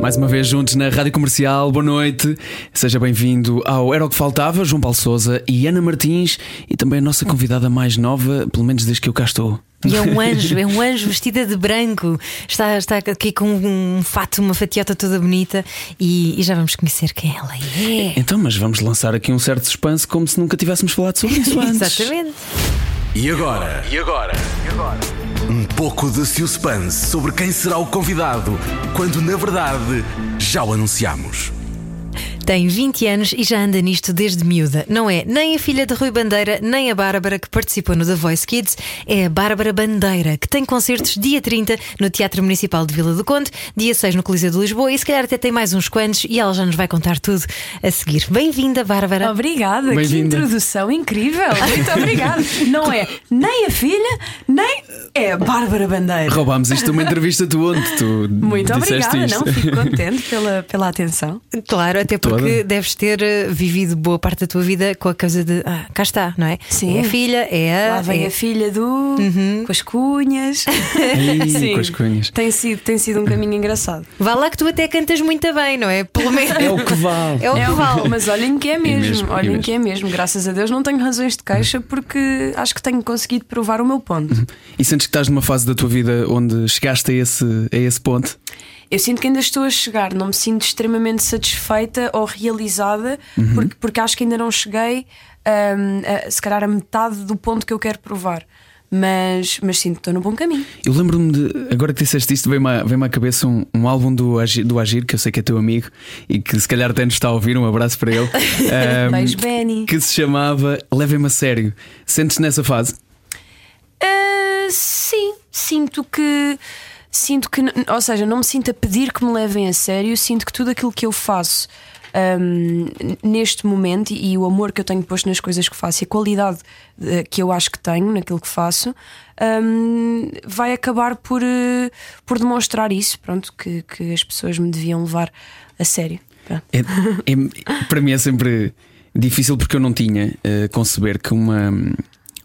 Mais uma vez juntos na Rádio Comercial, boa noite. Seja bem-vindo ao Era o que Faltava, João Paulo Souza e Ana Martins, e também a nossa convidada mais nova, pelo menos desde que eu cá estou. E é um anjo, é um anjo vestida de branco. Está, está aqui com um fato, uma fatiota toda bonita e, e já vamos conhecer quem ela é. Então, mas vamos lançar aqui um certo suspense como se nunca tivéssemos falado sobre isso antes. Exatamente. E agora? E agora? Um pouco de suspense sobre quem será o convidado, quando na verdade já o anunciamos. Tem 20 anos e já anda nisto desde miúda. Não é nem a filha de Rui Bandeira, nem a Bárbara que participou no The Voice Kids, é a Bárbara Bandeira, que tem concertos dia 30 no Teatro Municipal de Vila do Conde, dia 6 no Coliseu de Lisboa e se calhar até tem mais uns quantos e ela já nos vai contar tudo a seguir. Bem-vinda, Bárbara. Obrigada, que Bem-vinda. introdução incrível. Muito obrigada. Não é nem a filha, nem é a Bárbara Bandeira. Roubámos isto de uma entrevista tu onde tu Muito obrigada, isto. não? Fico contente pela, pela atenção. Claro, até porque Toda. deves ter eh, vivido boa parte da tua vida com a coisa de ah, cá está, não é? Sim. É a filha, é a. Lá vem é- a filha do. com as cunhas. Ih, com as cunhas. Tem sido, tem sido um caminho engraçado. Vá lá que tu até cantas muito bem, não é? Pelo menos. É o que vale. É o que vale. Mas olhem que é mesmo, mesmo, e olhem mesmo. que é mesmo. Graças a Deus não tenho razões de queixa porque acho que tenho conseguido provar o meu ponto. E sentes que estás numa fase da tua vida onde chegaste a esse, a esse ponto? Eu sinto que ainda estou a chegar, não me sinto extremamente satisfeita ou realizada, porque, porque acho que ainda não cheguei hum, a, se calhar a metade do ponto que eu quero provar. Mas, mas sinto que estou no bom caminho. Eu lembro-me de, agora que disseste isto, veio-me à, veio à cabeça um, um álbum do Agir, do Agir, que eu sei que é teu amigo e que se calhar até nos está a ouvir, um abraço para ele. Ahm, Beijo, Benny. que se chamava Levem-me a Sério. Sentes nessa fase? Ah, sim, sinto que. Sinto que, ou seja, não me sinto a pedir que me levem a sério, sinto que tudo aquilo que eu faço hum, neste momento e, e o amor que eu tenho posto nas coisas que faço e a qualidade eh, que eu acho que tenho naquilo que faço hum, vai acabar por, eh, por demonstrar isso, pronto, que, que as pessoas me deviam levar a sério. É- é- para mim é sempre difícil porque eu não tinha eh, conceber que uma,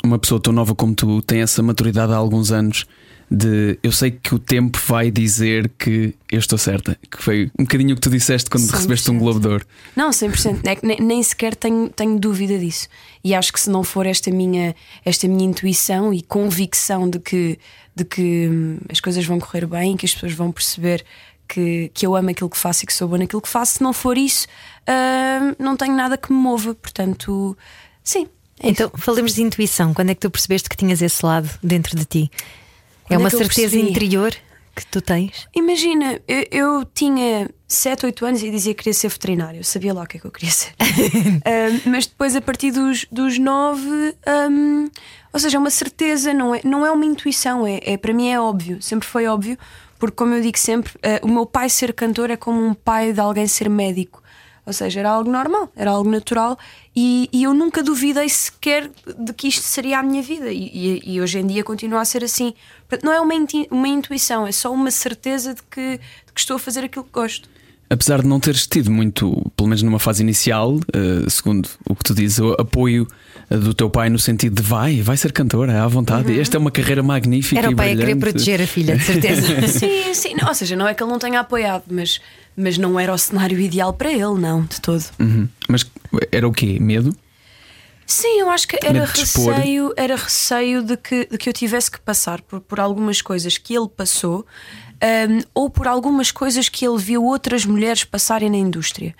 uma pessoa tão nova como tu tem essa maturidade há alguns anos. De eu sei que o tempo vai dizer que eu estou certa. Que foi um bocadinho o que tu disseste quando 100%. recebeste um Globo de Ouro. Não, 100%. É que nem, nem sequer tenho, tenho dúvida disso. E acho que se não for esta minha, esta minha intuição e convicção de que, de que hum, as coisas vão correr bem, que as pessoas vão perceber que, que eu amo aquilo que faço e que sou boa naquilo que faço, se não for isso, hum, não tenho nada que me mova. Portanto, sim. é Então, falemos de intuição. Quando é que tu percebeste que tinhas esse lado dentro de ti? É é uma eu certeza interior que tu tens? Imagina, eu, eu tinha 7, 8 anos e dizia que queria ser veterinário, eu sabia lá o que é que eu queria ser. Um, mas depois, a partir dos, dos 9, um, ou seja, é uma certeza, não é, não é uma intuição, é, é, para mim é óbvio, sempre foi óbvio, porque, como eu digo sempre, uh, o meu pai ser cantor é como um pai de alguém ser médico. Ou seja, era algo normal, era algo natural e, e eu nunca duvidei sequer de que isto seria a minha vida e, e- e hoje em dia continua a ser assim. Portanto, não é uma, inti- uma intuição, é só uma certeza de que, de que estou a fazer aquilo que gosto. Apesar de não teres tido muito, pelo menos numa fase inicial, eh, segundo o que tu dizes, o apoio eh, do teu pai no sentido de vai, vai ser cantora, é à vontade. Esta é uma carreira magnífica. Era o pai a querer proteger a filha, de certeza. sim, sim. Não, ou seja, não é que ele não tenha apoiado, mas, mas não era o cenário ideal para ele, não, de todo. Uhum. Mas era o quê? Medo? Sim, eu acho que era receio, era receio de que, de que eu tivesse que passar por, por algumas coisas que ele passou hum, ou por algumas coisas que ele viu outras mulheres passarem na indústria.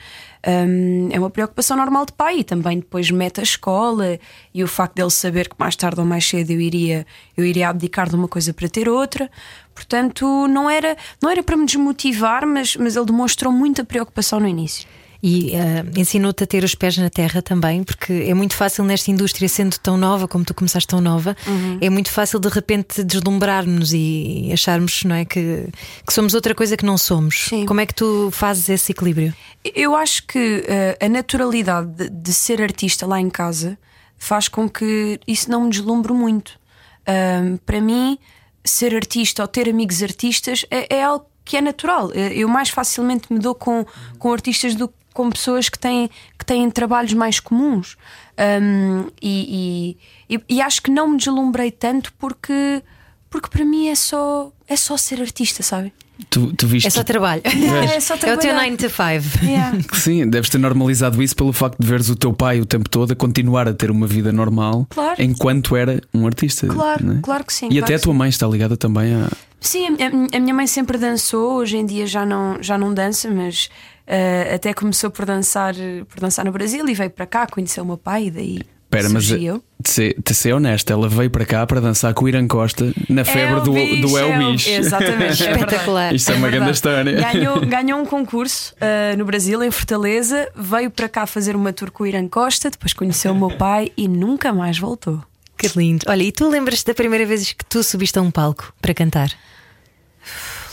Hum, é uma preocupação normal de pai e também depois mete a escola e o facto dele saber que mais tarde ou mais cedo eu iria, eu iria abdicar de uma coisa para ter outra. Portanto, não era, não era para me desmotivar, mas, mas ele demonstrou muita preocupação no início. E eh, ensinou-te a ter os pés na terra também, porque é muito fácil nesta indústria, sendo tão nova como tu começaste tão nova, Uhum. é muito fácil de repente deslumbrarmos e acharmos não é, que, que somos outra coisa que não somos. Sim. Como é que tu fazes esse equilíbrio? Eu acho que eh, a naturalidade de, de ser artista lá em casa faz com que isso não me deslumbre muito. Um, para mim, ser artista ou ter amigos artistas é, é, algo que é natural. Eu mais facilmente me dou com, com artistas do que com pessoas que têm, que têm trabalhos mais comuns. Um, e, e, e, acho que não me deslumbrei tanto porque, porque para mim é só, é só ser artista, sabe? Tu, tu viste... É só trabalho. É, é, só é o teu 9 to 5. Yeah. Sim, deves ter normalizado isso pelo facto de veres o teu pai o tempo todo a continuar a ter uma vida normal claro. enquanto era um artista. Claro, é? claro que sim. E claro até a tua sim. mãe está ligada também a. Sim, a, a, minha mãe sempre dançou, hoje em dia já não, já não dança, mas uh, até começou por dançar, por dançar no Brasil e veio para cá, conheceu o meu pai e daí. Espera, mas surgiu. de ser, de ser honesta, ela veio para cá para dançar com o Irã Costa na febre É o do, bicho, do É é o- Bicho. Exatamente, é. Espetacular. Isto é, uma grande história. Ganhou, ganhou um concurso uh, no Brasil, em Fortaleza, veio para cá fazer uma tour com o Irã Costa, depois conheceu o meu pai e nunca mais voltou. Que lindo. Olha, e tu lembras-te da primeira vez que tu subiste a um palco para cantar?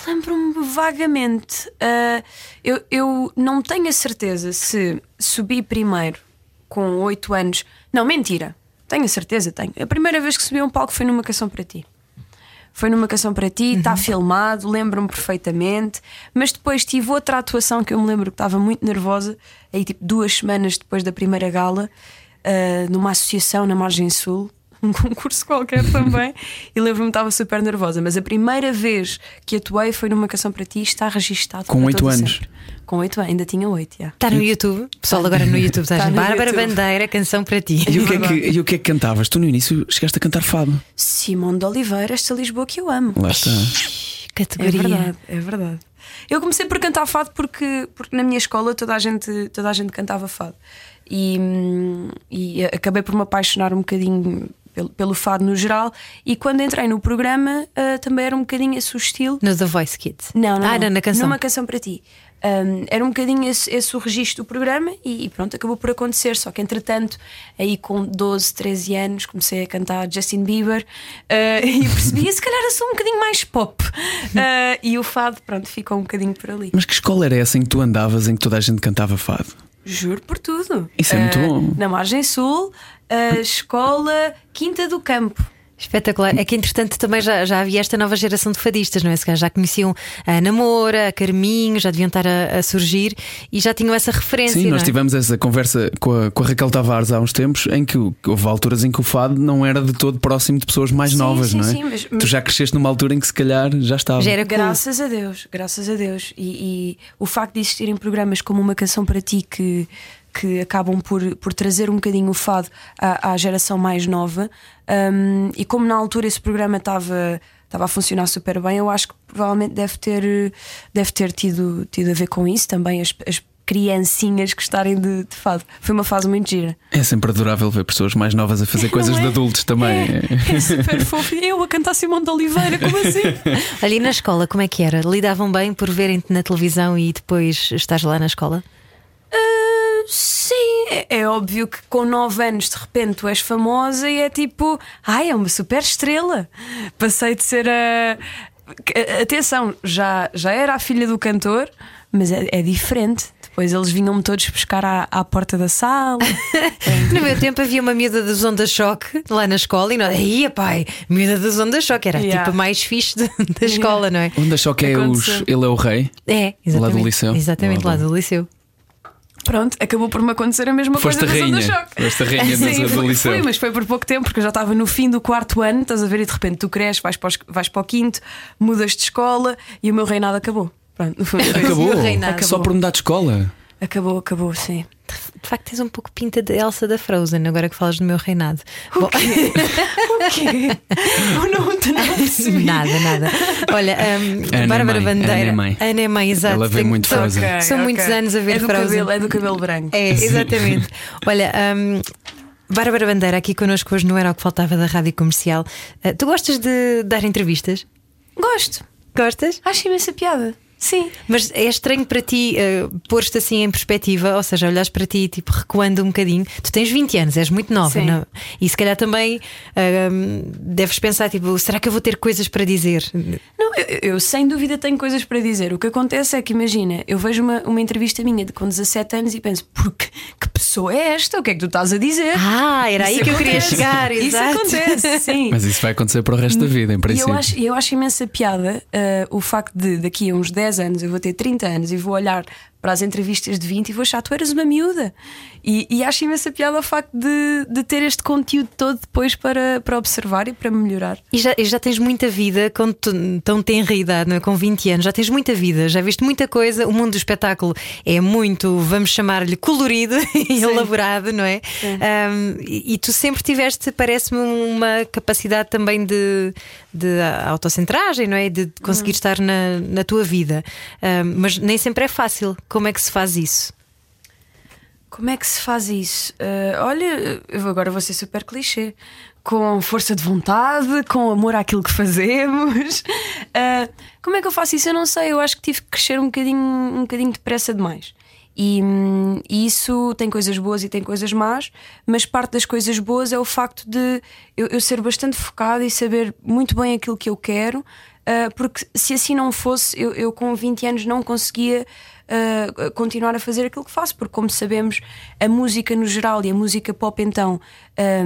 Lembro-me vagamente. Uh, eu, eu não tenho a certeza se subi primeiro com 8 anos. Não, mentira. Tenho a certeza, tenho. A primeira vez que subi a um palco foi numa canção para ti. Foi numa canção para ti, está filmado, lembro-me perfeitamente. Mas depois tive outra atuação que eu me lembro que estava muito nervosa, aí tipo duas semanas depois da primeira gala, uh, numa associação na Margem Sul, um concurso qualquer também, e lembro-me que estava super nervosa. Mas a primeira vez que atuei foi numa canção para ti e está registado. Com oito anos? sempre. Com oito anos, ainda tinha oito, já. Está no YouTube. Pessoal, agora no YouTube estás Tá no Bárbara YouTube. Bandeira, canção para ti. E o, que é que, e o que é que cantavas? Tu no início chegaste a cantar fado. Simone de Oliveira, esta Lisboa que eu amo. Lá está. É Categoria. verdade, é verdade. Eu comecei por cantar fado porque, porque na minha escola toda a gente, toda a gente cantava fado. E, hum, e acabei por me apaixonar um bocadinho pelo, pelo fado no geral. E quando entrei no programa ah, também era um bocadinho esse o estilo. No The Voice Kids. Não, não, Ah, não. não, na canção. Numa canção para ti. Um, era um bocadinho esse, esse o registro do programa e, e pronto, acabou por acontecer. Só que entretanto, aí com 12, 13 anos, comecei a cantar Justin Bieber uh, e percebi, se calhar eu sou um bocadinho mais pop. Uh, e o fado, pronto, ficou um bocadinho por ali. Mas que escola era essa em que tu andavas em que toda a gente cantava fado? Juro por tudo. Isso é muito Uh, bom. Na Margem Sul, a escola Quinta do Campo. Espetacular. É que entretanto também já, já havia esta nova geração de fadistas, não é? Se calhar já conheciam a Namora, a Carminho, já deviam estar a, a surgir e já tinham essa referência. Sim, não nós é? tivemos essa conversa com a, com a Raquel Tavares há uns tempos em que o- houve alturas em que o fado não era de todo próximo de pessoas mais Sim, novas, sim, não é? sim, mas- Tu já cresceste numa altura em que se calhar já estava. Já era cool. Graças a Deus, graças a Deus. E, e o facto de existirem programas como Uma Canção para Ti que, que acabam por, por trazer um bocadinho o fado à, à geração mais nova, um, e como na altura esse programa estava. Estava a funcionar super bem, eu acho que provavelmente deve ter, deve ter tido, tido a ver com isso também, as, as criancinhas gostarem de, de fado. Foi uma fase muito gira. É sempre adorável ver pessoas mais novas a fazer coisas Não de é? adultos também. É, é super fofo. Eu a cantar Simão de Oliveira, como assim? Ali na escola, como é que era? Lidavam bem por verem-te na televisão e depois estás lá na escola? Ah, sim, é, é óbvio que com 9 anos de repente tu és famosa e é tipo, ai, é uma super estrela. Passei de ser a. Atenção, já, já era a filha do cantor, mas é, é diferente. Depois eles vinham-me todos buscar à, à porta da sala. No meu tempo havia uma miúda das ondas choque lá na escola e nós, ia pai, miúda das ondas choque, era Yeah. tipo mais fixe de- da escola, não é? Onde achou que é os. Ele é o rei? É, exatamente. Lá do liceu? Exatamente, Lá do liceu. Pronto, acabou por me acontecer a mesma Foste coisa a rainha. choque. Foste a rainha das- Sim, do foi, liceu. foi, mas foi por pouco tempo, porque eu já estava no fim do quarto ano, estás a ver, e de repente tu cresces, vais para, os- vais para o quinto, mudas de escola e o meu reinado acabou. Pronto, Acabou? o reinado. Só por mudar de escola? Acabou, acabou, sim. De facto, tens um pouco pinta de Elsa da Frozen, agora que falas do meu reinado. Bom, O quê? Eu não, não percebi. nada, nada. Olha, um, é Bárbara mãe, Bandeira. Ana é mãe. Ana é mãe, exato. Ela vê Tenho- muito são- Frozen. Ok, São ok. muitos anos a ver é do Frozen. Cabelo, é do cabelo branco. É, exatamente. Olha, hum, Bárbara Bandeira, aqui connosco hoje não era o que faltava da rádio comercial. Uh, tu gostas de dar entrevistas? Gosto. Gostas? Acho imensa piada. Sim. Mas é estranho para ti uh, pôr-te assim em perspectiva, ou seja, olhares para ti tipo recuando um bocadinho. Tu tens 20 anos, és muito nova, Sim. não? e se calhar também uh, um, deves pensar: tipo, será que eu vou ter coisas para dizer? Não, eu, eu, sem dúvida tenho coisas para dizer. O que acontece é que, imagina, eu vejo uma, uma entrevista minha de com 17 anos e penso, porque que pessoa é esta? O que é que tu estás a dizer? Ah, era isso aí que acontece. eu queria chegar. Isso acontece, sim. Mas isso vai acontecer para o resto da vida, em princípio. E eu acho, eu acho imensa piada uh, o facto de daqui a uns 10 anos eu vou ter 30 anos e vou olhar para as entrevistas de 20 e vou achar, tu eras uma miúda. E, e acho imensa piada o facto de, de ter este conteúdo todo depois para, para observar e para melhorar. E já, já tens muita vida com tão tenra idade, não é? com 20 anos, já tens muita vida, já viste muita coisa. O mundo do espetáculo é muito, vamos chamar-lhe, colorido e elaborado, não é? Um, e, e, tu sempre tiveste, parece-me, uma capacidade também de, de autocentragem, não é? De conseguir uhum. estar na, na tua vida. Um, mas nem sempre é fácil. Como é que se faz isso? Como é que se faz isso? Uh, olha, eu agora vou ser super clichê. Com força de vontade, com amor àquilo que fazemos. Uh, como é que eu faço isso? Eu não sei. Eu acho que tive que crescer um bocadinho, um bocadinho depressa demais. E, e, isso tem coisas boas e tem coisas más, mas parte das coisas boas é o facto de eu, eu ser bastante focada e saber muito bem aquilo que eu quero, uh, porque se assim não fosse, eu, eu com 20 anos não conseguia uh, continuar a fazer aquilo que faço, porque, como sabemos, a música no geral e a música pop, então,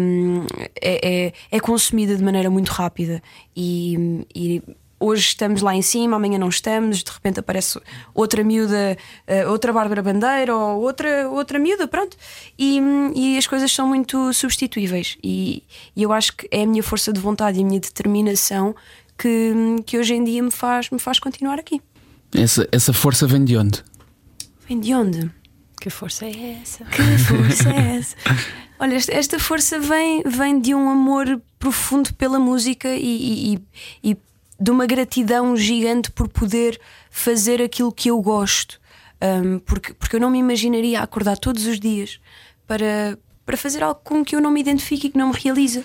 um, é, é, é, consumida de maneira muito rápida e, e hoje estamos lá em cima, amanhã não estamos, de repente aparece outra miúda, outra Bárbara Bandeira ou outra, outra miúda, pronto. E, e as coisas são muito substituíveis. E, e, eu acho que é a minha força de vontade e a minha determinação que, que hoje em dia me faz, me faz continuar aqui. Essa, essa força vem de onde? Vem de onde? Que força é essa? Que força é essa? Olha, esta força vem, vem de um amor profundo pela música e, e, e, de uma gratidão gigante por poder fazer aquilo que eu gosto. Um, porque, porque eu não me imaginaria acordar todos os dias para, para fazer algo com que eu não me identifique e que não me realiza.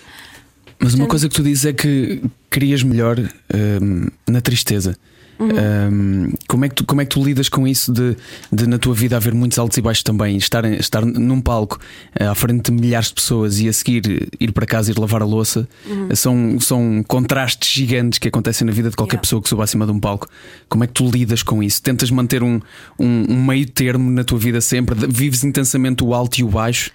Mas Portanto, uma coisa que tu dizes é que querias melhor um, na tristeza. Uhum. Um, como, é que tu, como é que tu lidas com isso de, de na tua vida haver muitos altos e baixos também? Estar, estar num palco uh, à frente de milhares de pessoas e a seguir ir para casa e ir lavar a louça uhum. são, são contrastes gigantes que acontecem na vida de qualquer yeah. pessoa que suba acima de um palco. Como é que tu lidas com isso? Tentas manter um, um, um meio termo na tua vida sempre? Vives intensamente o alto e o baixo?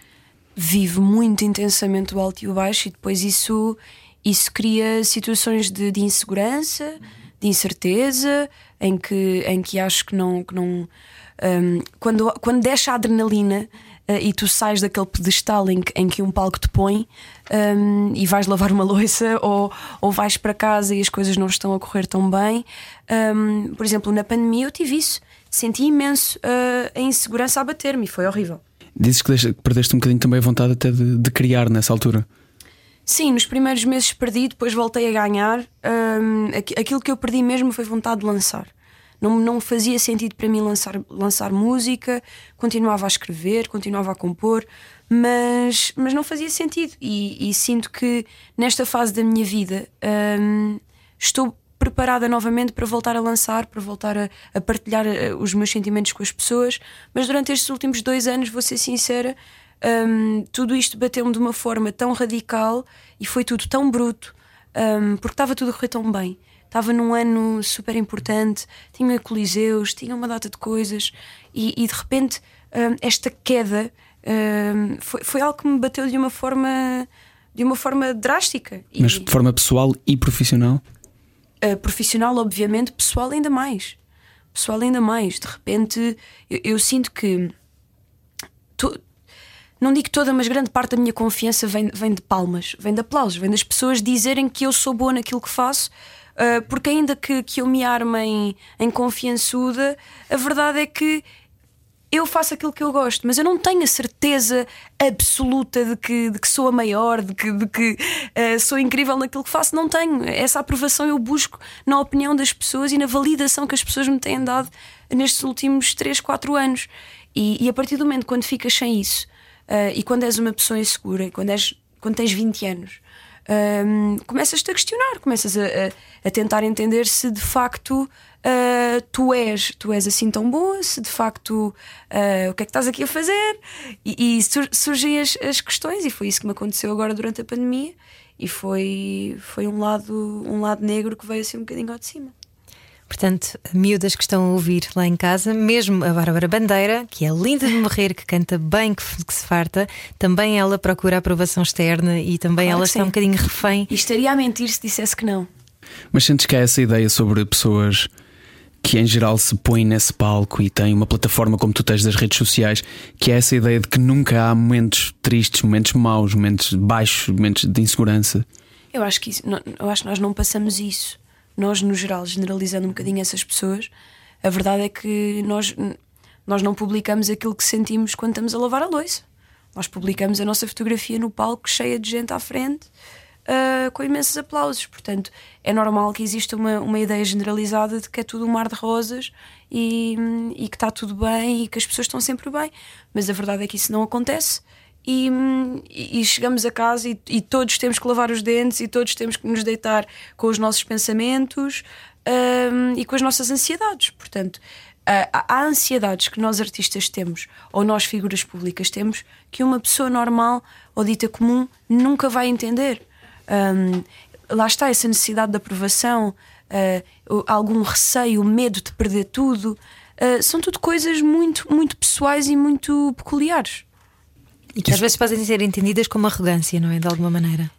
Vivo muito intensamente o alto e o baixo, e depois isso, isso cria situações de, de insegurança de incerteza, em que, em que acho que não. Que não um, quando, quando deixa a adrenalina uh, e tu sais daquele pedestal em que, em que um palco te põe um, e vais lavar uma louça ou, ou vais para casa e as coisas não estão a correr tão bem. Um, por exemplo, na pandemia eu tive isso. Senti imenso uh, a insegurança a bater-me e foi horrível. Dizes que perdeste um bocadinho também a vontade até de, de criar nessa altura. Sim, nos primeiros meses perdi, depois voltei a ganhar. Um, aquilo que eu perdi mesmo foi vontade de lançar. Não, não fazia sentido para mim lançar, lançar música, continuava a escrever, continuava a compor, mas, mas não fazia sentido. E, e sinto que nesta fase da minha vida um, estou preparada novamente para voltar a lançar, para voltar a, a partilhar eh, os meus sentimentos com as pessoas. Mas durante estes últimos dois anos, vou ser sincera, um, tudo isto bateu-me de uma forma tão radical e foi tudo tão bruto, um, porque estava tudo a correr tão bem. Estava num ano super importante, tinha coliseus, tinha uma data de coisas, e, e de repente um, esta queda foi, foi algo que me bateu de uma forma de uma forma drástica. Mas de forma pessoal e profissional? Uh, profissional, obviamente, pessoal ainda mais. Pessoal ainda mais. De repente, eu, eu sinto que não digo toda, mas grande parte da minha confiança vem, vem de palmas, vem de aplausos, vem das pessoas dizerem que eu sou boa naquilo que faço, uh, porque ainda que, que eu me arme em, em confiançuda, a verdade é que eu faço aquilo que eu gosto, mas eu não tenho a certeza absoluta de que, de que sou a maior, de que, de que uh, sou incrível naquilo que faço. Não tenho. Essa aprovação eu busco na opinião das pessoas e na validação que as pessoas me têm dado nestes últimos 3, 4 anos. E, e a partir do momento quando ficas sem isso, Uh, e quando és uma pessoa insegura, e quando, és, quando tens 20 anos, um, começas-te a questionar, começas a, a, a, tentar entender se de facto uh, tu és tu és assim tão boa, se de facto uh, o que é que estás aqui a fazer e, e sur surgem as, as, questões e foi isso que me aconteceu agora durante a pandemia e foi, foi um, lado, um lado negro que veio assim um bocadinho ao de cima. Portanto, miúdas que estão a ouvir lá em casa, mesmo a Bárbara Bandeira, que é linda de morrer, que canta bem, que, que se farta, também ela procura aprovação externa e também Claro ela está um sim. bocadinho refém. E estaria a mentir se dissesse que não. Mas sentes que há essa ideia sobre pessoas que em geral se põem nesse palco e têm uma plataforma como tu tens das redes sociais, que é essa ideia de que nunca há momentos tristes, momentos maus, momentos baixos, momentos de insegurança. Eu acho que isso, eu acho que nós não passamos isso. Nós, no geral, generalizando um bocadinho essas pessoas, a verdade é que nós, nós não publicamos aquilo que sentimos quando estamos a lavar a louça. Nós publicamos a nossa fotografia no palco cheia de gente à frente, ah, com imensos aplausos. Portanto, é normal que exista uma, uma ideia generalizada de que é tudo um mar de rosas e, e que está tudo bem e que as pessoas estão sempre bem. Mas a verdade é que isso não acontece. E, e chegamos a casa e, e todos temos que lavar os dentes e todos temos que nos deitar com os nossos pensamentos hum, e com as nossas ansiedades. Portanto, há, ansiedades que nós artistas temos ou nós figuras públicas temos que uma pessoa normal ou dita comum nunca vai entender. Hum, lá está essa necessidade de aprovação, o- algum receio, medo de perder tudo. Ah, são tudo coisas muito, muito pessoais e muito peculiares. E que às vezes podem ser entendidas como arrogância, não é? De alguma maneira.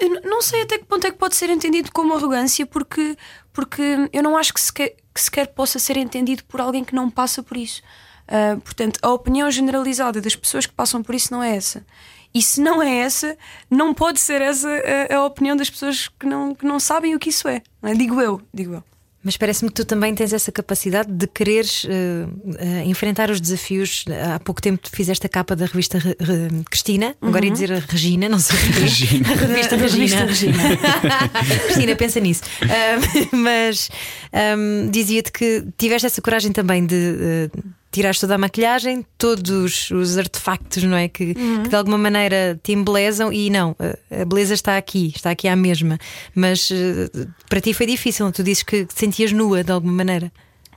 N- não sei até que ponto é que pode ser entendido como arrogância, porque, porque eu não acho que sequer, que sequer possa ser entendido por alguém que não passa por isso. Ah, portanto, a opinião generalizada das pessoas que passam por isso não é essa. E se não é essa, não pode ser essa a, a opinião das pessoas que não, que não sabem o que isso é. não é? Digo eu, digo eu. Mas parece-me que tu também tens essa capacidade de quereres eh, eh, enfrentar os desafios. Há pouco tempo fizeste a capa da revista Re- Re- Cristina, agora ia dizer a Regina, não sei. Regina. A revista Regina. revista Cristina, pensa nisso. Ah, mas ahm, dizia-te que tiveste essa coragem também de. Tirares toda a maquilhagem, todos os artefactos, não é? Que, que de alguma maneira te embelezam e não, a- beleza está aqui, está aqui à mesma. Mas eh, para ti foi difícil, tu dizes que te sentias nua de alguma maneira.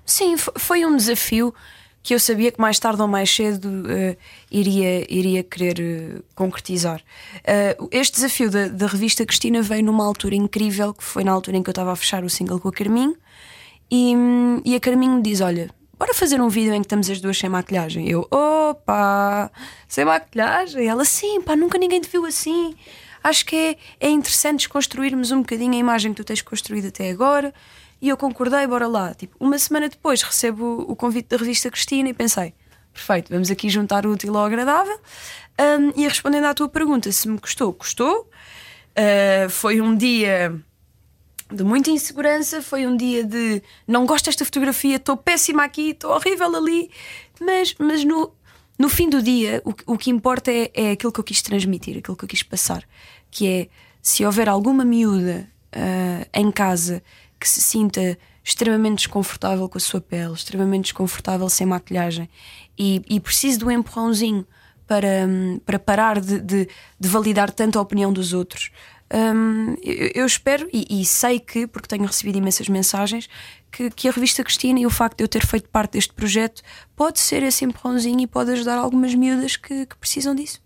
Sim, fo- foi um desafio que eu sabia que mais tarde ou mais cedo eh, iria, iria querer eh, concretizar. Eh, este desafio da, da revista Cristina veio numa altura incrível, que foi na altura em que eu estava a fechar o single com a Carminho, e, e a Carminho me diz: Olha, bora fazer um vídeo em que estamos as duas sem maquilhagem. Eu, opa, sem maquilhagem? Ela, sim, pá, nunca ninguém te viu assim. Acho que é, é interessante desconstruirmos um bocadinho a imagem que tu tens construído até agora. E eu concordei, bora lá. Tipo, uma semana depois recebo o convite da revista Cristina e pensei: perfeito, vamos aqui juntar o útil ao agradável. Hum, e respondendo à tua pergunta, se me custou, custou. Uh, foi um dia de muita insegurança, foi um dia de não gosto desta fotografia, estou péssima aqui, estou horrível ali, mas, mas no, no fim do dia o, o que importa é, é aquilo que eu quis transmitir, aquilo que eu quis passar, que é se houver alguma miúda ah, em casa que se sinta extremamente desconfortável com a sua pele, extremamente desconfortável sem maquilhagem e, e precise de um empurrãozinho para, hum, para parar de, de- de validar tanto a opinião dos outros. Hum, eu, eu espero e, e sei que, porque tenho recebido imensas mensagens, que, que a revista Cristina e o facto de eu ter feito parte deste projeto pode ser esse empurrãozinho e pode ajudar algumas miúdas que, que precisam disso.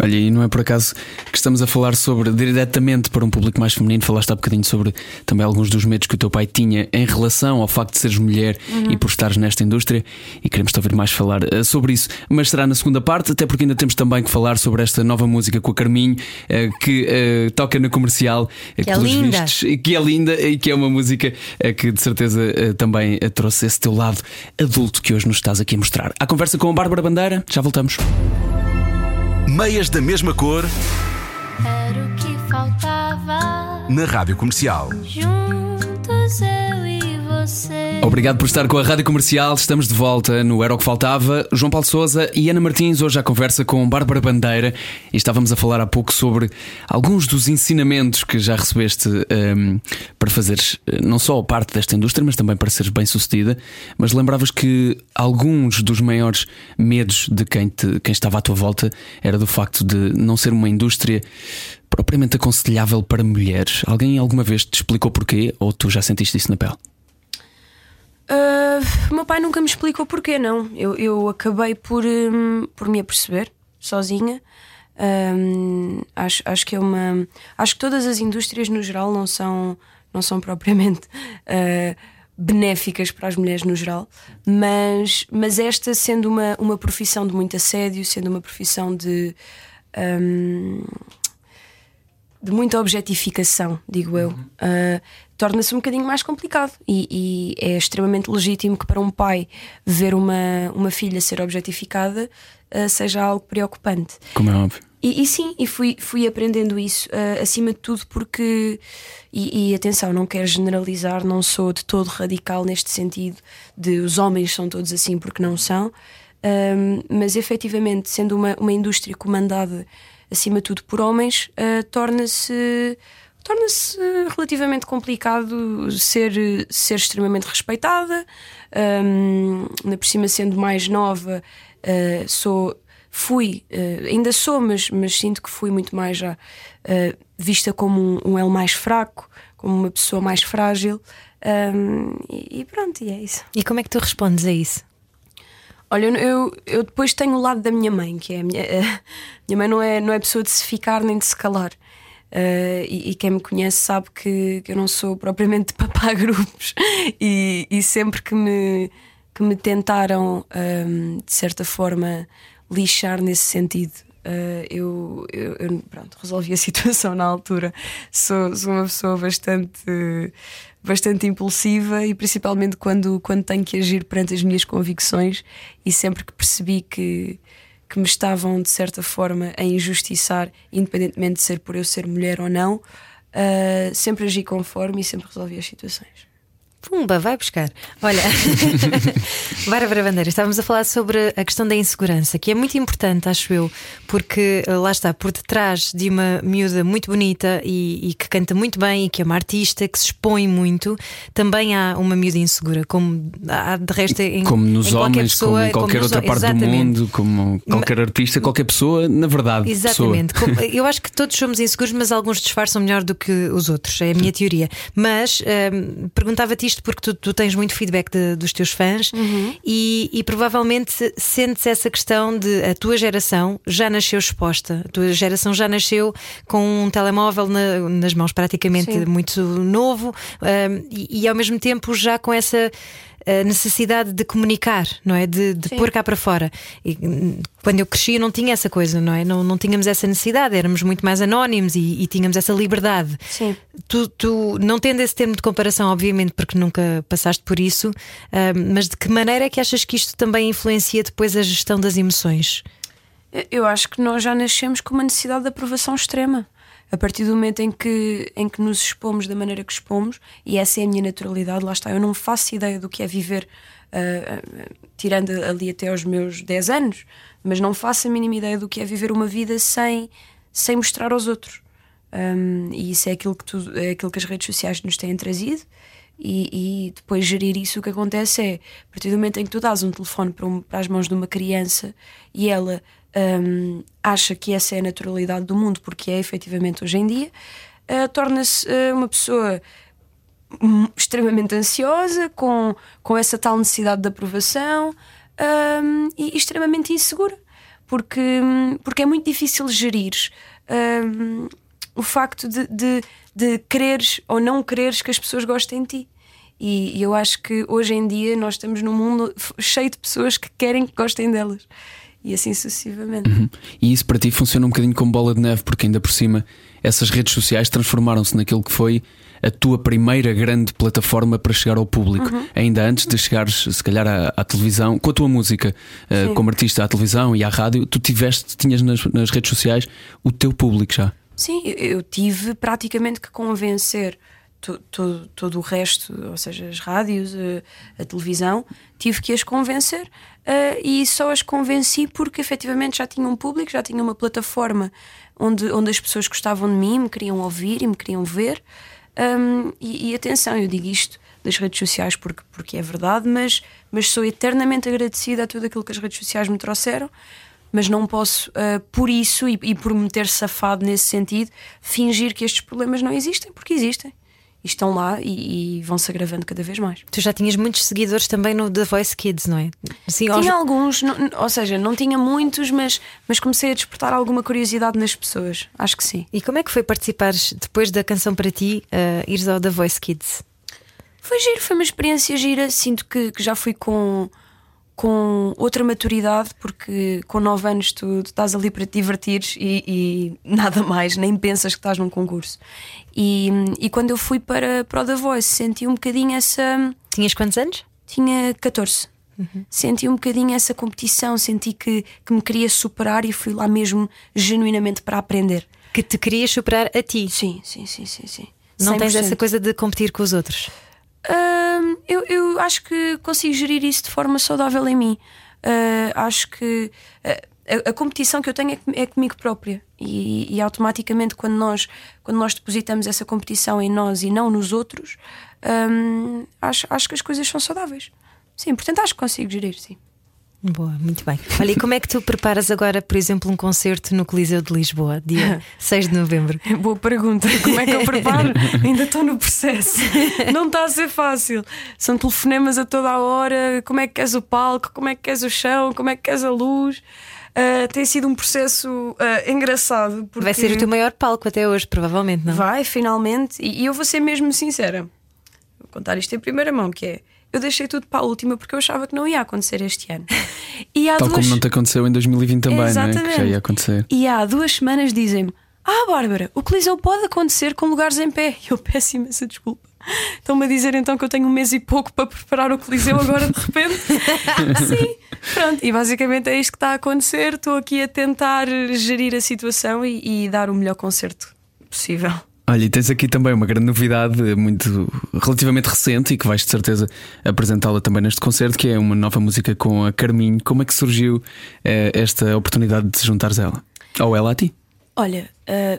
Olha, e não é por acaso que estamos a falar sobre diretamente para um público mais feminino. Falaste há bocadinho sobre também alguns dos medos que o teu pai tinha em relação ao facto de seres mulher e por estares nesta indústria. E queremos te ouvir mais falar eh, sobre isso. Mas será na segunda parte, até porque ainda temos também que falar sobre esta nova música com a Carminho eh, que eh, toca na comercial, Que é linda. vistos, e que é linda e que é uma música que de certeza também trouxe esse teu lado adulto que hoje nos estás aqui a mostrar. À conversa com a Bárbara Bandeira, já voltamos. Meias da mesma cor Era o que faltava. na Rádio Comercial. Juntos eu e. Obrigado por estar com a Rádio Comercial. Estamos de volta no Era o que Faltava. João Paulo Souza e Ana Martins hoje à conversa com Bárbara Bandeira e estávamos a falar há pouco sobre alguns dos ensinamentos que já recebeste ehm, para fazeres eh, não só parte desta indústria, mas também para seres bem sucedida. Mas lembravas que alguns dos maiores medos de quem, te- quem estava à tua volta era do facto de não ser uma indústria propriamente aconselhável para mulheres. Alguém alguma vez te explicou porquê ou tu já sentiste isso na pele? Ah, o meu pai nunca me explicou porquê, não. Eu, eu acabei por, hum, por me aperceber sozinha. Hum, acho, acho que é uma. Acho que todas as indústrias no geral não são, não são propriamente. Uh, benéficas para as mulheres no geral, mas, mas esta sendo uma, uma profissão de muito assédio, sendo uma profissão de, um, de muita objetificação, digo eu, uh, torna-se um bocadinho mais complicado e, e, é extremamente legítimo que para um pai ver uma, uma filha ser objetificada uh, seja algo preocupante. Como é óbvio. E, e, sim, e fui, fui aprendendo isso uh, acima de tudo porque, e, e, atenção, não quero generalizar, não sou de todo radical neste sentido de os homens são todos assim porque não são, um, mas efetivamente, sendo uma, uma indústria comandada acima de tudo por homens, uh, torna-se torna-se relativamente complicado ser, ser extremamente respeitada. Um, por cima, sendo mais nova, uh, sou fui, uh, ainda sou, mas, mas sinto que fui muito mais já uh, vista como um, um elo mais fraco, como uma pessoa mais frágil. Um, e, e, pronto, e é isso. E como é que tu respondes a isso? Olha, eu, eu depois tenho o lado da minha mãe, que é a minha, a minha mãe não é, não é pessoa de se ficar nem de se calar. Uh, e, e, quem me conhece sabe que, que eu não sou propriamente de papar grupos e, e sempre que me, que me tentaram, um, de certa forma, lixar nesse sentido. Uh, eu, eu, eu, pronto, resolvi a situação na altura. Sou, sou uma pessoa bastante, bastante impulsiva e principalmente quando, quando tenho que agir perante as minhas convicções e sempre que percebi que, que me estavam de certa forma a injustiçar, independentemente de ser por eu ser mulher ou não, uh, sempre agi conforme e sempre resolvi as situações. Pumba, vai buscar. Olha, Bárbara Bandeira, estávamos a falar sobre a questão da insegurança, que é muito importante, acho eu, porque eh, lá está, por detrás de uma miúda muito bonita e, e, que canta muito bem e que é uma artista, que se expõe muito, também há uma miúda insegura, como há de resto em, como nos em homens, pessoa, como em qualquer como outra parte exatamente. do mundo, como qualquer artista, qualquer pessoa, na verdade. Exatamente. eu acho que todos somos inseguros, mas alguns disfarçam melhor do que os outros, é a minha teoria. Mas hum, perguntava-te isto porque tu, tu tens muito feedback de, dos teus fãs uhum. e, e, provavelmente sentes essa questão de a tua geração já nasceu exposta, a tua geração já nasceu com um telemóvel na, nas mãos praticamente Sim. muito novo um, e, e ao mesmo tempo já com essa a necessidade de comunicar, não é? De, de pôr cá para fora. E, hum, quando eu crescia não tinha essa coisa, não é? Não, não tínhamos essa necessidade, éramos muito mais anónimos e, e tínhamos essa liberdade. Sim. Tu, tu, não tendo esse termo de comparação, obviamente, porque nunca passaste por isso, uh, mas de que maneira é que achas que isto também influencia depois a gestão das emoções? Eu acho que nós já nascemos com uma necessidade de aprovação extrema a partir do momento em que, em que nos expomos da maneira que expomos, e essa é a minha naturalidade, lá está, eu não faço ideia do que é viver, uh, tirando ali até aos meus 10 anos, mas não faço a mínima ideia do que é viver uma vida sem, sem mostrar aos outros. Um, e isso é aquilo, que tu, é aquilo que as redes sociais nos têm trazido. E, e, depois gerir isso, o que acontece é, a partir do momento em que tu dás um telefone para, um, para as mãos de uma criança e ela um, acha que essa é a naturalidade do mundo, porque é efetivamente hoje em dia, uh, torna-se uh, uma pessoa extremamente ansiosa, com, com essa tal necessidade de aprovação um, e, extremamente insegura, porque, porque é muito difícil gerir um, o facto de, de, de quereres ou não quereres que as pessoas gostem de ti. E, e eu acho que hoje em dia nós estamos num mundo cheio de pessoas que querem que gostem delas e assim sucessivamente. Uhum. E isso para ti funciona um bocadinho como bola de neve, porque ainda por cima essas redes sociais transformaram-se naquilo que foi a tua primeira grande plataforma para chegar ao público, uhum. ainda antes de chegares, se calhar, à, à televisão, com a tua música uh, como artista à televisão e à rádio, tu tiveste, tinhas nas, nas redes sociais o teu público já. Sim, eu tive praticamente que convencer todo, o resto, ou seja, as rádios, a, eh, a televisão, tive que as convencer uh, e só as convenci porque efetivamente já tinha um público, já tinha uma plataforma onde, onde as pessoas gostavam de mim, me queriam ouvir e me queriam ver. Um, e, e, atenção, eu digo isto das redes sociais porque, porque é verdade, mas, mas sou eternamente agradecida a tudo aquilo que as redes sociais me trouxeram. Mas não posso, uh, por isso e, e por me ter safado nesse sentido, fingir que estes problemas não existem, porque existem estão lá e, e vão se agravando cada vez mais. Tu já tinhas muitos seguidores também no The Voice Kids, não é? Sim, tinha aos... alguns, não, ou seja, não tinha muitos, mas, mas comecei a despertar alguma curiosidade nas pessoas. Acho que sim. E como é que foi participares depois da canção para ti, uh, ires ao The Voice Kids? Foi giro, foi uma experiência gira. Sinto que, que já fui com com outra maturidade, porque com 9 anos tu, tu, estás ali para te divertires e, e, nada mais, nem pensas que estás num concurso. E, e quando eu fui para, para o The Voice, senti um bocadinho essa. Tinhas quantos anos? Tinha 14. Uhum. Senti um bocadinho essa competição, senti que, que me queria superar e fui lá mesmo genuinamente para aprender. Que te querias superar a ti? Sim, sim, sim, sim. sim. Não 100%. tens essa coisa de competir com os outros? Eu, eu, acho que consigo gerir isso de forma saudável em mim. Uh, acho que uh, a, a, competição que eu tenho é, é comigo própria e, e, automaticamente quando nós quando nós depositamos essa competição em nós e não nos outros, um, acho, acho que as coisas são saudáveis. Sim, portanto acho que consigo gerir, sim. Boa, muito bem. Olha, e como é que tu preparas agora, por exemplo, um concerto no Coliseu de Lisboa, dia 6 de novembro? Boa pergunta. Como é que eu preparo? Ainda estou no processo. Não está a ser fácil. São telefonemas a toda a hora. Como é que queres o palco? Como é que queres o chão? Como é que queres a luz? Uh, tem sido um processo uh, engraçado. Porque... Vai ser o teu maior palco até hoje, provavelmente, não? Vai, finalmente. E, e eu vou ser mesmo sincera. Vou contar isto em primeira mão, que é eu deixei tudo para a última porque eu achava que não ia acontecer este ano. E há Tal duas... como não te aconteceu em 2020 também, Exatamente. Né? que já ia acontecer. E há duas semanas dizem-me: Ah, Bárbara, o Coliseu pode acontecer com lugares em pé. E eu peço imensa desculpa. Estão-me a dizer então que eu tenho um mês e pouco para preparar o Coliseu agora de repente? Sim, pronto. E basicamente é isto que está a acontecer. Estou aqui a tentar gerir a situação e, e dar o melhor concerto possível. Olha, e tens aqui também uma grande novidade, muito relativamente recente e que vais de certeza apresentá-la também neste concerto, que é uma nova música com a Carminho. Como é que surgiu eh, esta oportunidade de juntares a ela? Ou ela a ti? Olha, uh,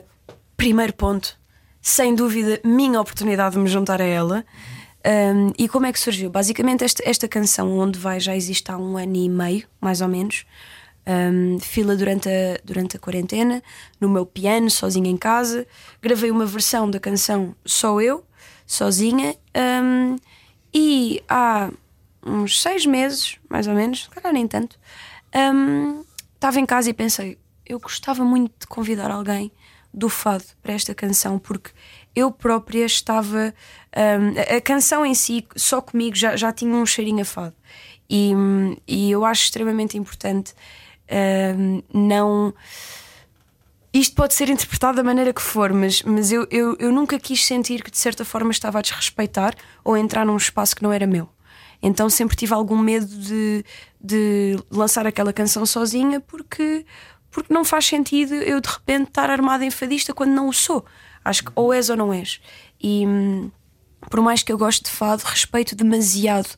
primeiro ponto, sem dúvida, minha oportunidade de me juntar a ela. Um, e como é que surgiu? Basicamente, esta, esta canção, Onde Vai, já existe há um ano e meio, mais ou menos um, fila durante a, durante a quarentena, no meu piano, sozinha em casa. Gravei uma versão da canção só eu, sozinha. Um, e há uns seis meses, mais ou menos, calhar nem tanto, um, estava em casa e pensei: eu gostava muito de convidar alguém do fado para esta canção, porque eu própria estava. Um, a canção em si, só comigo, já, já tinha um cheirinho a fado. E, e eu acho extremamente importante não. Isto pode ser interpretado da maneira que for, mas, mas eu, eu, eu nunca quis sentir que de certa forma estava a desrespeitar ou a entrar num espaço que não era meu. Então sempre tive algum medo de, de lançar aquela canção sozinha porque, porque não faz sentido eu de repente estar armada em fadista quando não o sou. Acho que ou és ou não és. E hum, por mais que eu goste de fado, respeito demasiado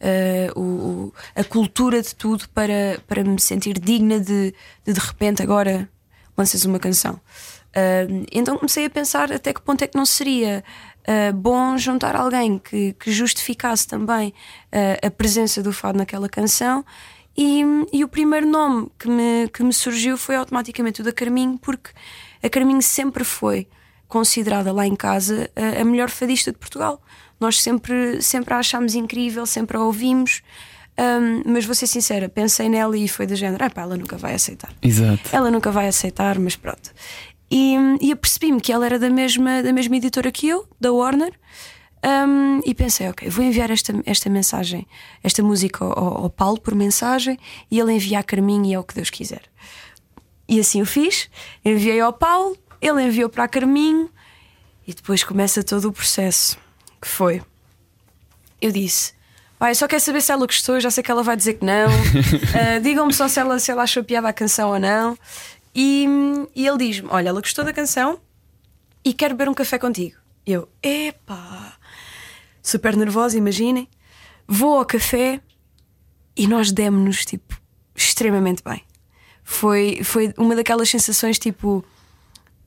uh, o, a cultura de tudo para, para me sentir digna de, de de repente agora lanças uma canção. Uh, então comecei a pensar até que ponto é que não seria uh, bom juntar alguém que, que justificasse também uh, a presença do fado naquela canção. E, e, o primeiro nome que me, que me surgiu foi automaticamente o da Carminho, porque a Carminho sempre foi considerada lá em casa a, a melhor fadista de Portugal. Nós sempre, sempre a achámos incrível, sempre a ouvimos. Um, mas vou ser sincera, pensei nela e foi do género: ah, pá, ela nunca vai aceitar. Exato. Ela nunca vai aceitar, mas pronto. E, e apercebi-me que ela era da mesma, da mesma editora que eu, da Warner. Um, e pensei, ok, vou enviar esta, esta mensagem, esta música ao, ao Paulo por mensagem e ele envia a Carminho e é o que Deus quiser. E assim o fiz, enviei ao Paulo, ele enviou para a Carminho e depois começa todo o processo que foi. Eu disse: Pai, só quero saber se ela gostou, já sei que ela vai dizer que não. uh, Digam-me só se ela, se ela achou piada a canção ou não. E, e ele diz-me: Olha, ela gostou da canção e quer beber um café contigo. Eu: Epá, super nervosa, imaginem. Vou ao café e nós demos-nos, tipo, extremamente bem. Foi, foi uma daquelas sensações, tipo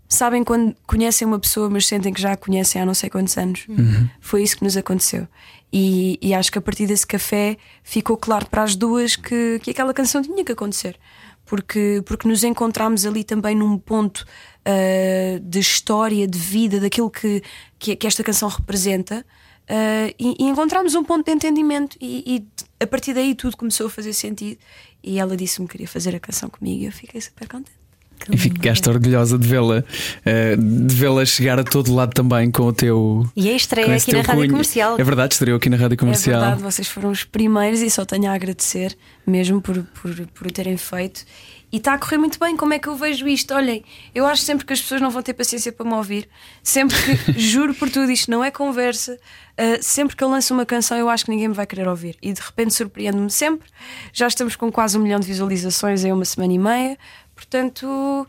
sabem quando conhecem uma pessoa, mas sentem que já a conhecem há não sei quantos anos. Uhum. Foi isso que nos aconteceu. E, e, acho que a partir desse café ficou claro para as duas que, que aquela canção tinha que acontecer. Porque, porque nos encontramos ali também num ponto uh, de história, de vida, daquilo que, que, que esta canção representa. Uh, e, e encontramos um ponto de entendimento e, e, a partir daí tudo começou a fazer sentido e ela disse-me que queria fazer a canção comigo e eu fiquei super contente. E ficaste orgulhosa de vê-la uh, de vê-la chegar a todo lado também com o teu. E a estreia aqui na Rádio cunho. Comercial. É verdade, estreou aqui na Rádio Comercial. É verdade, vocês foram os primeiros e só tenho a agradecer mesmo por, por, por o terem feito. E está a correr muito bem. Como é que eu vejo isto? Olhem, eu acho sempre que as pessoas não vão ter paciência para me ouvir. Sempre que, juro por tudo, isto não é conversa. Uh, sempre que eu lanço uma canção, eu acho que ninguém me vai querer ouvir. E de repente surpreendo-me sempre. Já estamos com quase um milhão de visualizações em uma semana e meia. Portanto,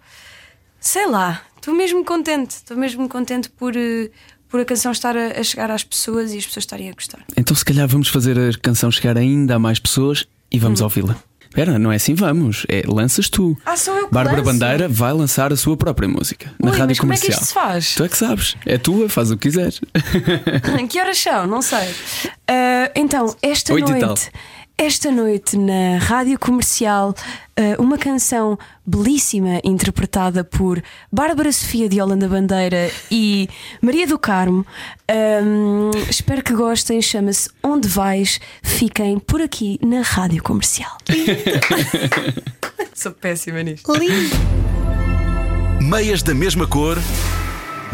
sei lá, estou mesmo contente. Estou mesmo contente por. Uh, por a canção estar a, a, chegar às pessoas e as pessoas estarem a gostar. Então, se calhar, vamos fazer a canção chegar ainda a mais pessoas e vamos hum. ouvi-la. Espera, não é assim, vamos. É, lanças tu. Ah, sou eu que Bárbara lanço. Bandeira vai lançar a sua própria música na Ui, rádio mas comercial. Como é que isto se faz? Tu é que sabes. É tua, faz o que quiseres. que horas são? Não sei. Uh, então, esta Oito noite. Esta noite na rádio comercial, eh, uma canção belíssima interpretada por Bárbara Sofia de Holanda Bandeira e Maria do Carmo. Um, espero que gostem. Chama-se Onde Vais? Fiquem por aqui na rádio comercial. Sou péssima nisto. Lindo. Meias da mesma cor.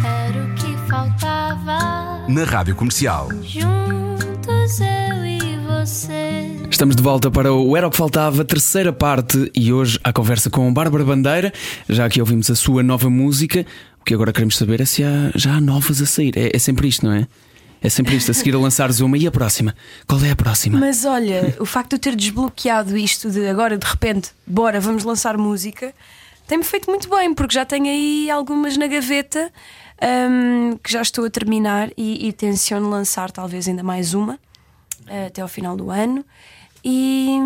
Era o que faltava. Na rádio comercial. Juntos eu e você. Estamos de volta para o Era o que Faltava, terceira parte, e hoje a conversa com Bárbara Bandeira. Já aqui ouvimos a sua nova música. O que agora queremos saber é se há, já há novas a sair. É, é sempre isto, não é? É sempre isto, a seguir a lançares uma e a próxima. Qual é a próxima? Mas olha, o facto de eu ter desbloqueado isto de agora de repente, bora, vamos lançar música, tem-me feito muito bem, porque já tenho aí algumas na gaveta um, que já estou a terminar e, e tenciono lançar talvez ainda mais uma uh, até ao final do ano. E,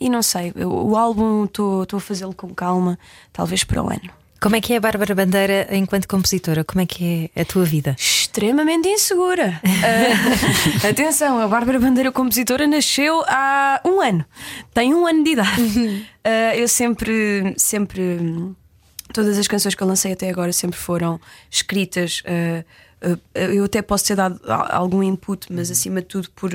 e não sei, eu, o álbum estou a fazê-lo com calma, talvez para o ano. Como é que é a Bárbara Bandeira enquanto compositora? Como é que é a tua vida? Extremamente insegura. Uh, atenção, a Bárbara Bandeira compositora nasceu há um ano, tem um ano de idade. Uh, eu sempre, sempre, todas as canções que eu lancei até agora sempre foram escritas. Uh, eu até posso ter dado algum input, mas acima de tudo por,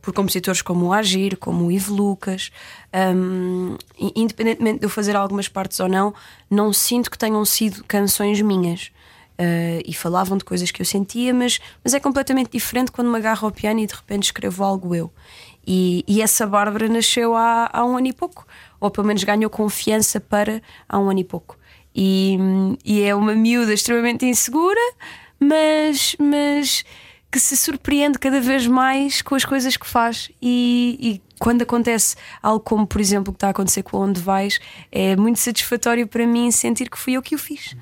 por compositores como o Agir, como o Ivo Lucas. Um, independentemente de eu fazer algumas partes ou não, não sinto que tenham sido canções minhas. Uh, e falavam de coisas que eu sentia, mas, mas é completamente diferente quando me agarro ao piano e de repente escrevo algo eu. E, e essa Bárbara nasceu há, há um ano e pouco, ou pelo menos ganhou confiança para há um ano e pouco. E, e é uma miúda extremamente insegura, mas, mas que se surpreende cada vez mais com as coisas que faz e, e, quando acontece algo como, por exemplo, o que está a acontecer com Onde Vais, é muito satisfatório para mim sentir que fui eu que o fiz.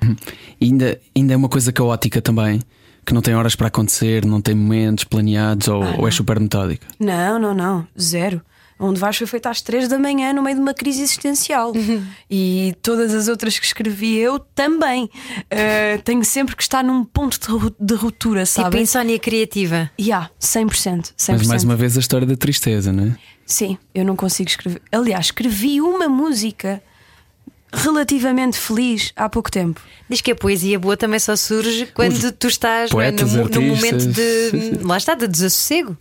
E ainda, ainda é uma coisa caótica também. Que não tem horas para acontecer, não tem momentos planeados ou, ah, ou é super metódica? Não, não, não, zero. Onde vais foi feito às três da manhã no meio de uma crise existencial. Uhum. E todas as outras que escrevi eu também. Uh, tenho sempre que estar num ponto de, ruptura, sabe? Tipo insónia criativa. Já, yeah, 100%, 100%. Mas mais uma vez a história da tristeza, não é? Sim, eu não consigo escrever. Aliás, escrevi uma música relativamente feliz há pouco tempo. Diz que a poesia boa também só surge quando Os tu estás poetas, no, no, momento de. Lá está, de desassossego.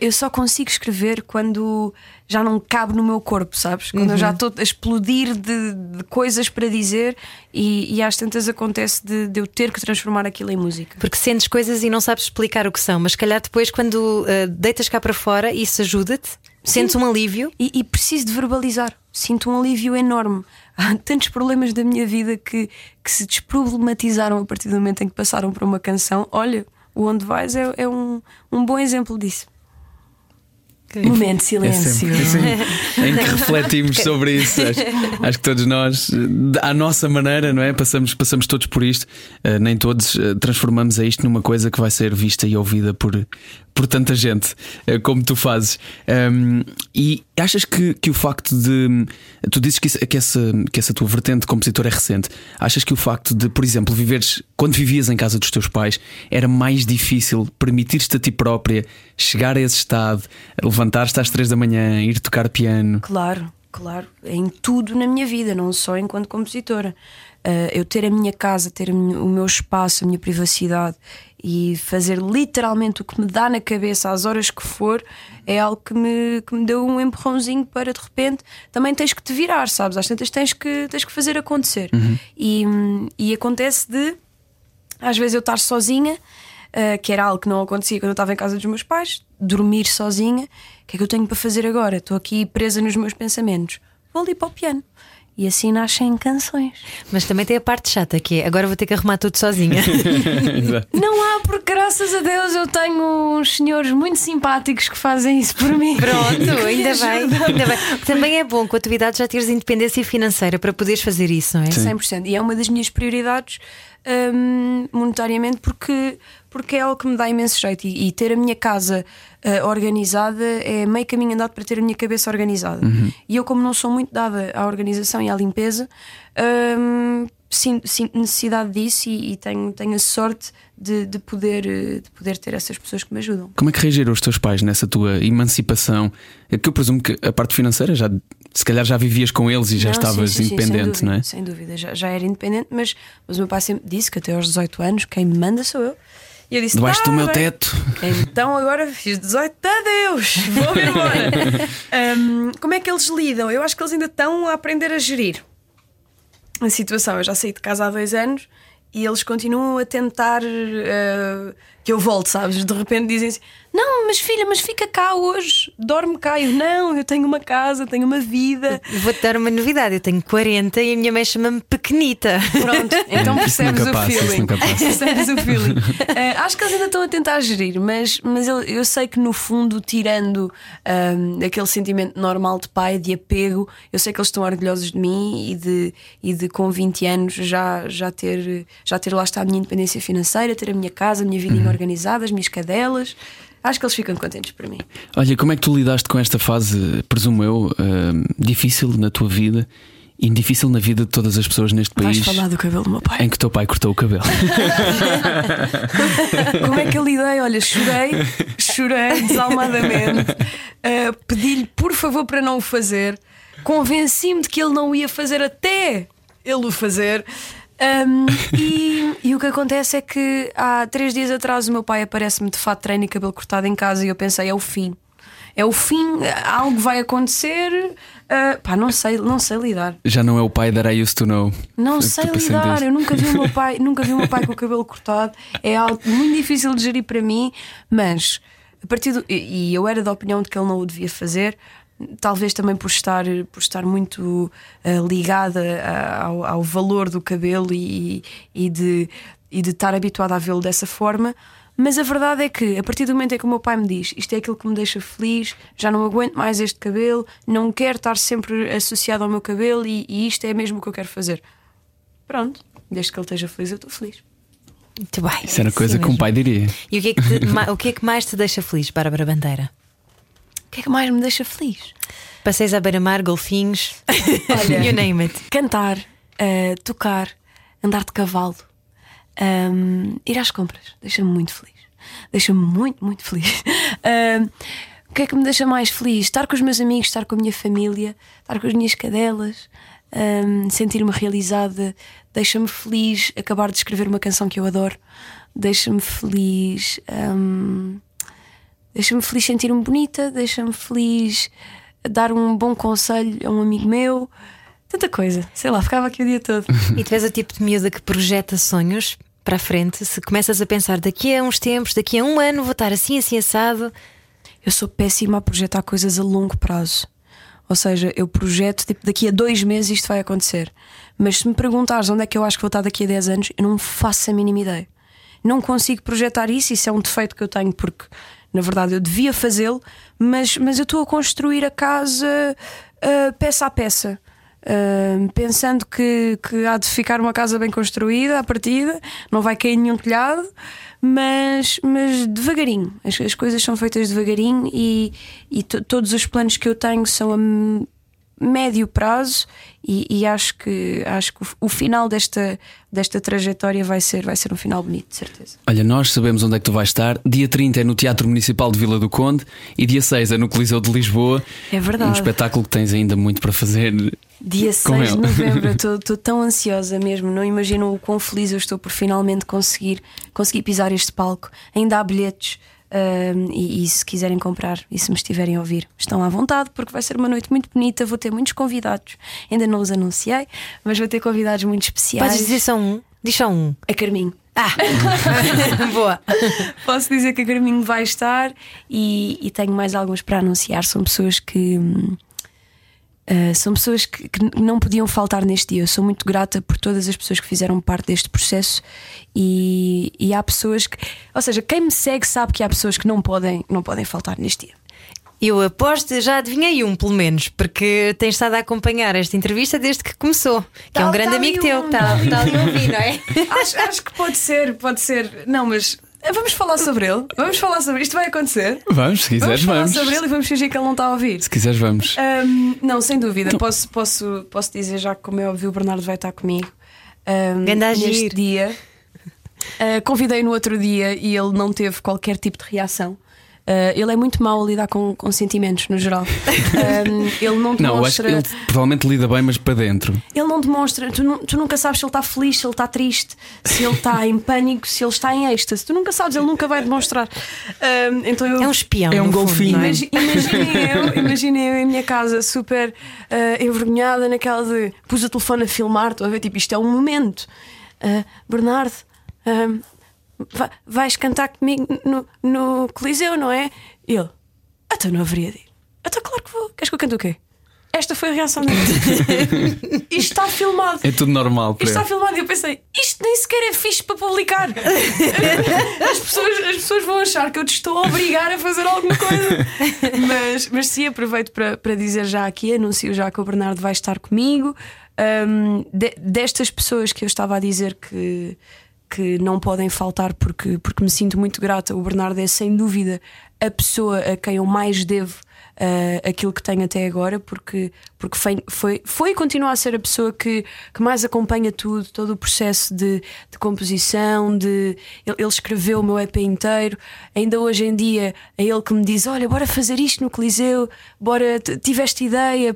Eu só consigo escrever quando já não cabe no meu corpo, sabes? Quando uhum. eu já uhum. estou a explodir de, de coisas para dizer e, e, às tantas acontece de, de, eu ter que transformar aquilo em música. Porque sentes coisas e não sabes explicar o que são, mas calhar depois, quando uh, deitas cá para fora, isso ajuda-te? Sentes um alívio? E, e preciso de verbalizar. Sinto um alívio enorme há tantos problemas da minha vida que, que se desproblematizaram a partir do momento em que passaram para uma canção. Olha, o Onde Vais é, é um, um bom exemplo disso. Momento de silêncio. É sempre, é em que refletimos sobre isso. Acho, acho, que todos nós, à nossa maneira, não é? Passamos, passamos todos por isto. Uh, nem todos uh, transformamos a isto numa coisa que vai ser vista e ouvida por, por tanta gente uh, como tu fazes. Um, e achas que, que o facto de. Tu dizes que, que, essa, que essa tua vertente de compositor é recente. Achas que o facto de, por exemplo, viveres quando vivias em casa dos teus pais era mais difícil permitir-te a ti própria chegar a esse estado, levantar-te às três da manhã, ir tocar piano? Claro, claro. Em tudo na minha vida, não só enquanto compositora. Uh, eu ter a minha casa, ter o meu espaço, a minha privacidade e fazer literalmente o que me dá na cabeça às horas que for é algo que me, que me deu um empurrãozinho para de repente também tens que te virar, sabes? Às tantas tens que, tens que fazer acontecer. Uhum. E, e acontece de às vezes eu estar sozinha, uh, que era algo que não acontecia quando eu estava em casa dos meus pais, dormir sozinha. O que é que eu tenho para fazer agora? Estou aqui presa nos meus pensamentos. Vou ali para o piano. E assim nascem canções. Mas também tem a parte chata que é agora vou ter que arrumar tudo sozinha. não há, porque graças a Deus eu tenho uns senhores muito simpáticos que fazem isso por mim. Pronto, ainda bem, ainda bem. Também é bom com a tua idade já teres independência financeira para poderes fazer isso, não é? Sim. 100%. E é uma das minhas prioridades um, monetariamente porque, porque é algo que me dá imenso jeito. E, e ter a minha casa uh, organizada é meio caminho andado para ter a minha cabeça organizada. Uhum. E eu, como não sou muito dada à organização e à limpeza, um, sinto, sinto, necessidade disso e, e, tenho, tenho a sorte de, de, poder, de poder ter essas pessoas que me ajudam. Como é que reagiram os teus pais nessa tua emancipação? É que eu presumo que a parte financeira já se calhar já vivias com eles e já não, estavas sim, sim, independente, sim, não é? Sem dúvida, já, já era independente, mas, mas o meu pai sempre disse que até aos 18 anos quem me manda sou eu. E eu disse: Debaixo do meu teto. Então agora fiz 18, adeus, vou-me embora. um, como é que eles lidam? Eu acho que eles ainda estão a aprender a gerir a situação. Eu já saí de casa há dois anos e eles continuam a tentar uh, que eu volte, sabes? De repente dizem assim: Não, mas filha, mas fica cá hoje, dorme cá. Eu não, eu tenho uma casa, tenho uma vida. Vou-te dar uma novidade: eu tenho 40 e a minha mãe chama-me Pequenita. Pronto, então percebes o feeling. percebes o feeling. Uh, acho que eles ainda estão a tentar gerir, mas, mas eu, eu sei que no fundo, tirando um, aquele sentimento normal de pai, de apego, eu sei que eles estão orgulhosos de mim e de, e de com 20 anos já, já, ter, já ter lá está a minha independência financeira, ter a minha casa, a minha vida uhum. organizada, as minhas cadelas. Acho que eles ficam contentes por mim. Olha, como é que tu lidaste com esta fase, presumo eu, uh, difícil na tua vida e difícil na vida de todas as pessoas neste país? Vais falar do cabelo do meu pai. Em que teu pai cortou o cabelo. como é que eu lidei? Olha, chorei, chorei desalmadamente, uh, pedi-lhe por favor para não o fazer, convenci-me de que ele não o ia fazer até ele o fazer. Um, e, e, o que acontece é que há três dias atrás o meu pai aparece-me de fato treino e cabelo cortado em casa e eu pensei, é o fim. É o fim, algo vai acontecer. Uh, pá, não sei, não sei lidar. Já não é o pai that I used to know. Não sei lidar. Eu nunca vi o meu pai, nunca vi o meu pai com o cabelo cortado. É algo muito difícil de gerir para mim, mas a partir do, e eu era da opinião de que ele não o devia fazer talvez também por estar, por estar muito uh, ligada ao, ao, valor do cabelo e, e, de, e de estar habituada a vê-lo dessa forma. Mas a verdade é que, a partir do momento em que o meu pai me diz isto é aquilo que me deixa feliz, já não aguento mais este cabelo, não quero estar sempre associado ao meu cabelo e, e isto é mesmo o que eu quero fazer. Pronto, desde que ele esteja feliz, eu estou feliz. Muito bem. Isso era coisa que um pai diria. E o que, é que te, o que é que mais te deixa feliz, Bárbara Bandeira? Que é que mais me deixa feliz? Passeios à beira-mar, golfinhos, Olha, you name it. Cantar, uh, tocar, andar de cavalo, um, ir às compras, deixa-me muito feliz. Deixa-me muito, muito feliz. Uh, o que é que me deixa mais feliz? Estar com os meus amigos, estar com a minha família, estar com as minhas cadelas, um, sentir-me realizada, deixa-me feliz acabar de escrever uma canção que eu adoro, deixa-me feliz. Um, Deixa-me feliz sentir-me bonita, deixa-me feliz dar um bom conselho a um amigo meu. Tanta coisa, sei lá, ficava aqui o dia todo. E tu és o tipo de miúda que projeta sonhos para a frente, se começas a pensar daqui a uns tempos, daqui a um ano vou estar assim, assim, assado. Eu sou péssima a projetar coisas a longo prazo. Ou seja, eu projeto tipo daqui a dois meses isto vai acontecer. Mas se me perguntares onde é que eu acho que vou estar daqui a 10 anos, eu não faço a mínima ideia. Não consigo projetar isso, isso é um defeito que eu tenho, porque na verdade, eu devia fazê-lo, mas, mas eu estou a construir a casa uh, peça a peça. Uh, pensando que, que há de ficar uma casa bem construída à partida, não vai cair nenhum telhado, mas, mas devagarinho. As, as coisas são feitas devagarinho e, e todos os planos que eu tenho são a médio prazo e, e, acho que acho que o, o, final desta, desta trajetória vai ser, vai ser um final bonito, de certeza. Olha, nós sabemos onde é que tu vais estar. Dia 30 é no Teatro Municipal de Vila do Conde e dia 6 é no Coliseu de Lisboa. É verdade. Um espetáculo que tens ainda muito para fazer Dia 6 de novembro, estou tão ansiosa mesmo. Não imagino o quão feliz eu estou por finalmente conseguir, conseguir pisar este palco. Ainda há bilhetes. E, e, se quiserem comprar e se me estiverem a ouvir, estão à vontade, porque vai ser uma noite muito bonita. Vou ter muitos convidados, ainda não os anunciei, mas vou ter convidados muito especiais. Podes dizer só um? Diz só um. A Carminho. Ah, boa. Posso dizer que a Carminho vai estar e, e tenho mais alguns para anunciar. São pessoas que. Hum, Uh, são pessoas que, que, não podiam faltar neste dia. Eu sou muito grata por todas as pessoas que fizeram parte deste processo e, e, há pessoas que, ou seja, quem me segue sabe que há pessoas que não podem, não podem faltar neste dia. Eu aposto, já adivinhei um, pelo menos, porque tens estado a acompanhar esta entrevista desde que começou. Que tá, é um grande tá amigo teu, um, que está, está ali a ouvir, não é? acho, acho que pode ser, pode ser. Não, mas Vamos falar sobre ele. Vamos falar sobre isto. Vai acontecer. Vamos, se quiseres, vamos. vamos. falar sobre ele e vamos fingir que ele não está a ouvir. Se quiseres, vamos. Um, não, sem dúvida. Então... Posso, posso, posso dizer já que, como é óbvio, o Bernardo vai estar comigo um, neste dia. Uh, convidei no outro dia e ele não teve qualquer tipo de reação. Uh, ele é muito mau a lidar com, com sentimentos no geral. Um, ele não demonstra. Não, acho que ele provavelmente lida bem, mas para dentro. Ele não demonstra. Tu, tu nunca sabes se ele está feliz, se ele está triste, se ele está em pânico, se ele está em êxtase. Tu nunca sabes, ele nunca vai demonstrar. Um, então eu, é um espião. É um golfinho. É? Imaginem eu, imagine eu em minha casa super uh, envergonhada naquela de pus o telefone a filmar, estou a ver, tipo, isto é um momento. Uh, Bernardo. Um, vais cantar comigo no, no Coliseu, não é? E ele, até não haveria de ir. Até claro que vou. Queres que eu cante o quê? Esta foi a reação dele. isto está filmado. É tudo normal. Isto está filmado. E eu pensei, isto nem sequer é fixe para publicar. as, pessoas, as pessoas vão achar que eu te estou a obrigar a fazer alguma coisa. mas, mas sim, aproveito para, para dizer já aqui, anuncio já que o Bernardo vai estar comigo. Um, de, destas pessoas que eu estava a dizer que que não podem faltar porque, porque me sinto muito grata. O Bernardo é sem dúvida a pessoa a quem eu mais devo uh, aquilo que tenho até agora, porque, porque foi, foi, foi e continua a ser a pessoa que, que mais acompanha tudo, todo o processo de, de composição, de ele, ele, escreveu o meu EP inteiro. Ainda hoje em dia é ele que me diz: Olha, bora fazer isto no Coliseu, bora, tiveste ideia,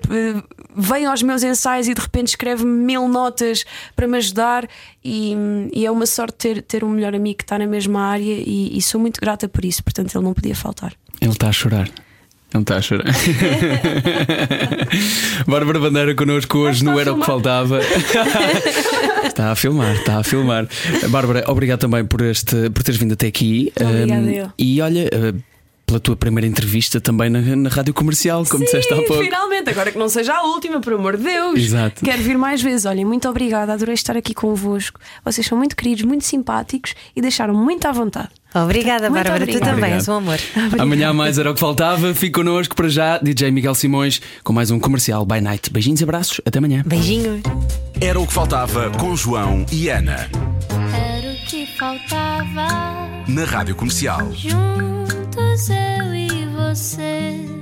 vem aos meus ensaios e de repente escreve mil notas para me ajudar. E, e, é uma sorte ter, ter um melhor amigo que está na mesma área e, e sou muito grata por isso, portanto ele não podia faltar. Ele está a chorar. Não está a chorar. Bárbara Bandeira connosco hoje não era o que faltava. está a filmar, está a filmar. Bárbara, obrigado também por, este, por teres vindo até aqui. Obrigada, um, eu. E olha. Uh, pela tua primeira entrevista também na, na rádio comercial, como Sim, disseste há pouco. Finalmente, agora que não seja a última, por amor de Deus. Exato. Quero vir mais vezes. Olhem, muito obrigada, adorei estar aqui convosco. Vocês são muito queridos, muito simpáticos e deixaram muito à vontade. Obrigada, muito Bárbara. Obrigada. Tu também, és um amor. Obrigada. Amanhã mais era o que faltava. Fique connosco para já, DJ Miguel Simões, com mais um comercial by night. Beijinhos e abraços. Até amanhã. Beijinho. Era o que faltava com João e Ana. Era o que faltava. Na rádio comercial. Juntos eu e você.